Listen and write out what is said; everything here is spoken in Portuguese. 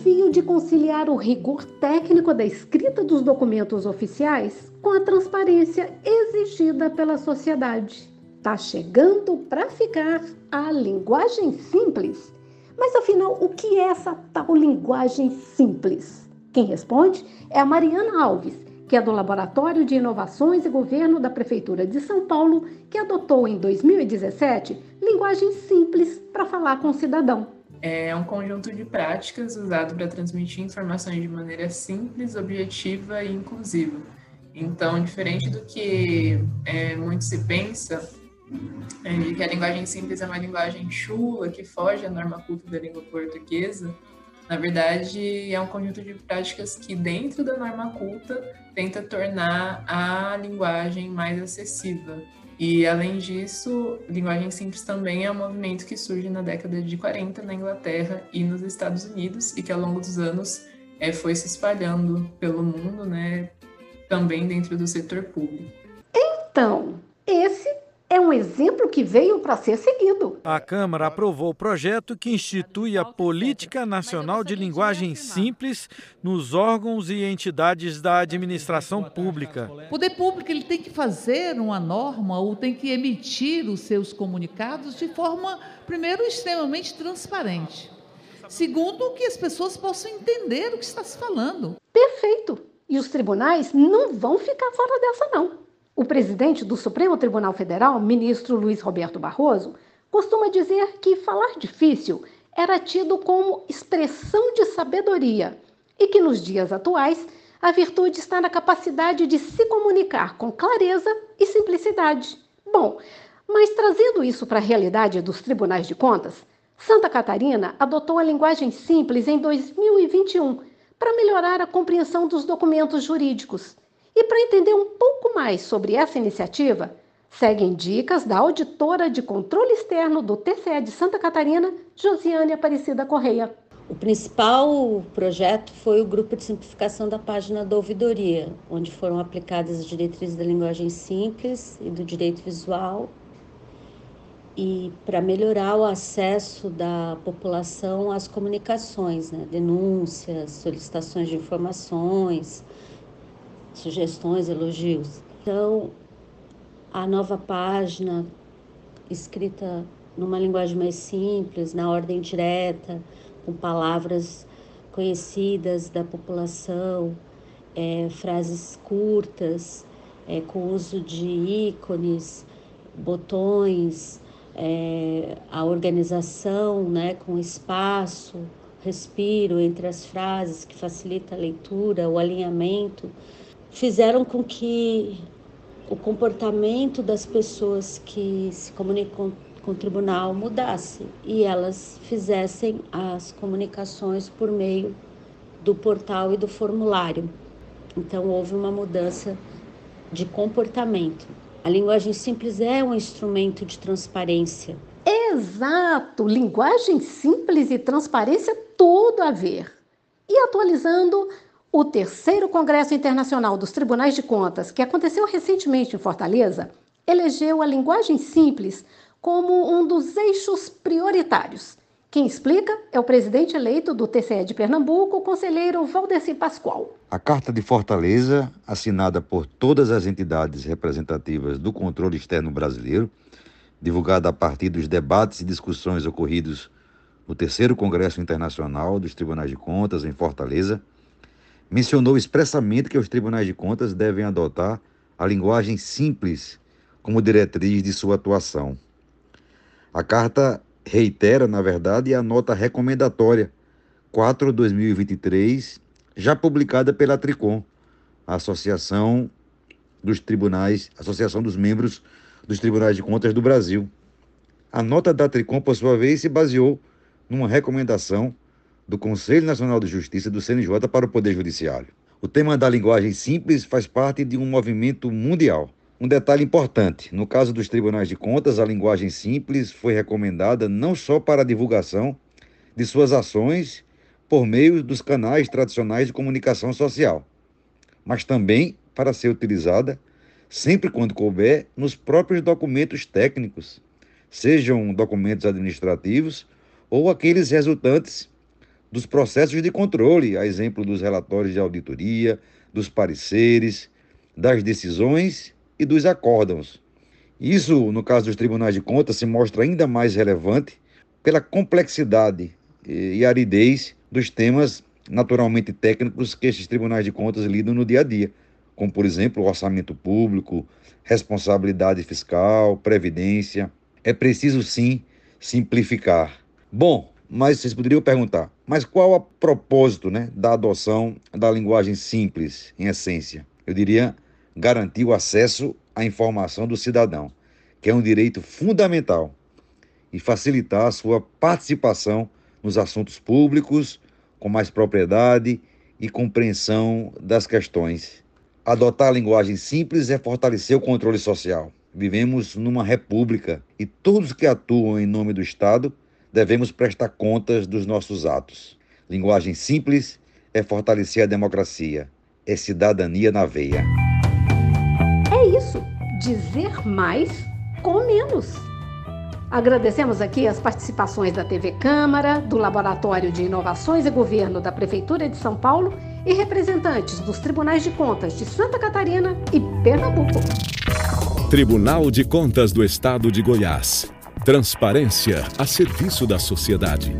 desafio de conciliar o rigor técnico da escrita dos documentos oficiais com a transparência exigida pela sociedade. Tá chegando para ficar a linguagem simples. Mas afinal, o que é essa tal linguagem simples? Quem responde é a Mariana Alves, que é do Laboratório de Inovações e Governo da Prefeitura de São Paulo, que adotou em 2017 linguagem simples para falar com o cidadão. É um conjunto de práticas usado para transmitir informações de maneira simples, objetiva e inclusiva. Então, diferente do que é, muito se pensa, é, de que a linguagem simples é uma linguagem chula, que foge à norma culta da língua portuguesa, na verdade, é um conjunto de práticas que, dentro da norma culta, tenta tornar a linguagem mais acessível. E, além disso, linguagem simples também é um movimento que surge na década de 40 na Inglaterra e nos Estados Unidos e que, ao longo dos anos, é, foi se espalhando pelo mundo, né, também dentro do setor público. Então, esse um exemplo que veio para ser seguido. A Câmara aprovou o projeto que institui a Política Nacional de Linguagem Simples nos órgãos e entidades da administração pública. O poder público ele tem que fazer uma norma ou tem que emitir os seus comunicados de forma, primeiro, extremamente transparente. Segundo, que as pessoas possam entender o que está se falando. Perfeito. E os tribunais não vão ficar fora dessa, não. O presidente do Supremo Tribunal Federal, ministro Luiz Roberto Barroso, costuma dizer que falar difícil era tido como expressão de sabedoria e que nos dias atuais a virtude está na capacidade de se comunicar com clareza e simplicidade. Bom, mas trazendo isso para a realidade dos tribunais de contas, Santa Catarina adotou a linguagem simples em 2021 para melhorar a compreensão dos documentos jurídicos e para entender um pouco mais sobre essa iniciativa, seguem dicas da auditora de controle externo do TCE de Santa Catarina, Josiane Aparecida Correia. O principal projeto foi o grupo de simplificação da página da ouvidoria, onde foram aplicadas as diretrizes da linguagem simples e do direito visual, e para melhorar o acesso da população às comunicações, né? denúncias, solicitações de informações, sugestões, elogios. Então, a nova página, escrita numa linguagem mais simples, na ordem direta, com palavras conhecidas da população, é, frases curtas, é, com uso de ícones, botões, é, a organização né, com espaço, respiro entre as frases que facilita a leitura, o alinhamento fizeram com que o comportamento das pessoas que se comunicam com o tribunal mudasse e elas fizessem as comunicações por meio do portal e do formulário. Então houve uma mudança de comportamento. A linguagem simples é um instrumento de transparência. Exato! Linguagem simples e transparência tudo a ver. E atualizando o terceiro Congresso Internacional dos Tribunais de Contas, que aconteceu recentemente em Fortaleza, elegeu a linguagem simples como um dos eixos prioritários. Quem explica é o presidente eleito do TCE de Pernambuco, o conselheiro Valdeci Pascoal. A Carta de Fortaleza, assinada por todas as entidades representativas do controle externo brasileiro, divulgada a partir dos debates e discussões ocorridos no terceiro Congresso Internacional dos Tribunais de Contas, em Fortaleza, mencionou expressamente que os tribunais de contas devem adotar a linguagem simples como diretriz de sua atuação. A carta reitera, na verdade, a nota recomendatória 4/2023, já publicada pela Tricom, a Associação dos Tribunais, Associação dos Membros dos Tribunais de Contas do Brasil. A nota da Tricom, por sua vez, se baseou numa recomendação do Conselho Nacional de Justiça do CNJ para o Poder Judiciário. O tema da linguagem simples faz parte de um movimento mundial. Um detalhe importante: no caso dos tribunais de contas, a linguagem simples foi recomendada não só para a divulgação de suas ações por meio dos canais tradicionais de comunicação social, mas também para ser utilizada, sempre quando couber, nos próprios documentos técnicos, sejam documentos administrativos ou aqueles resultantes dos processos de controle, a exemplo dos relatórios de auditoria, dos pareceres, das decisões e dos acórdãos. Isso, no caso dos tribunais de contas, se mostra ainda mais relevante pela complexidade e aridez dos temas naturalmente técnicos que estes tribunais de contas lidam no dia a dia, como, por exemplo, orçamento público, responsabilidade fiscal, previdência. É preciso, sim, simplificar. Bom, mas vocês poderiam perguntar, mas qual o propósito né, da adoção da linguagem simples, em essência? Eu diria garantir o acesso à informação do cidadão, que é um direito fundamental, e facilitar a sua participação nos assuntos públicos com mais propriedade e compreensão das questões. Adotar a linguagem simples é fortalecer o controle social. Vivemos numa república e todos que atuam em nome do Estado devemos prestar contas dos nossos atos. Linguagem simples é fortalecer a democracia, é cidadania na veia. É isso, dizer mais com menos. Agradecemos aqui as participações da TV Câmara, do Laboratório de Inovações e Governo da Prefeitura de São Paulo e representantes dos Tribunais de Contas de Santa Catarina e Pernambuco. Tribunal de Contas do Estado de Goiás. Transparência a serviço da sociedade.